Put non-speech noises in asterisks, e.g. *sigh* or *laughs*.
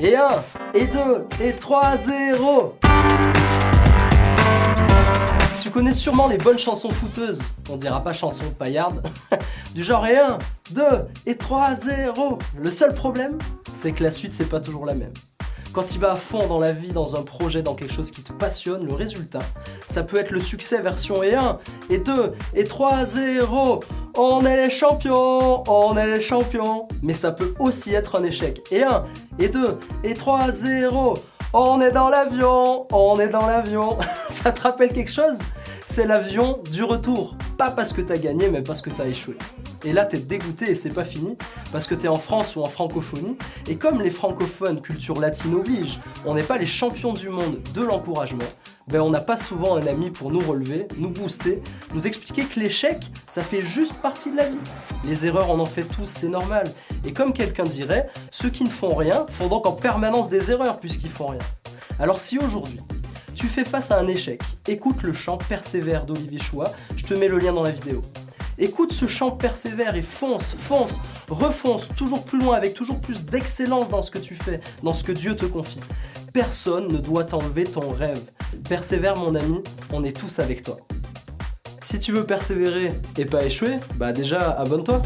et 1, et 2, et 3, 0 Tu connais sûrement les bonnes chansons fouteuses, on dira pas chansons paillardes, *laughs* du genre et 1, 2, et 3, 0 Le seul problème, c'est que la suite c'est pas toujours la même. Quand tu vas à fond dans la vie, dans un projet, dans quelque chose qui te passionne, le résultat, ça peut être le succès version et 1, et 2, et 3, 0. On est les champions, on est les champions. Mais ça peut aussi être un échec. Et 1, et 2, et 3, 0. On est dans l'avion, on est dans l'avion. *laughs* ça te rappelle quelque chose? C'est l'avion du retour. Pas parce que t'as gagné, mais parce que t'as échoué. Et là, t'es dégoûté et c'est pas fini, parce que t'es en France ou en francophonie, et comme les francophones, culture latine oblige, on n'est pas les champions du monde de l'encouragement, ben on n'a pas souvent un ami pour nous relever, nous booster, nous expliquer que l'échec, ça fait juste partie de la vie. Les erreurs, on en fait tous, c'est normal. Et comme quelqu'un dirait, ceux qui ne font rien font donc en permanence des erreurs puisqu'ils font rien. Alors si aujourd'hui, tu fais face à un échec, écoute le chant Persévère d'Olivier Choua, je te mets le lien dans la vidéo. Écoute ce chant persévère et fonce, fonce, refonce toujours plus loin avec toujours plus d'excellence dans ce que tu fais, dans ce que Dieu te confie. Personne ne doit t'enlever ton rêve. Persévère mon ami, on est tous avec toi. Si tu veux persévérer et pas échouer, bah déjà abonne-toi.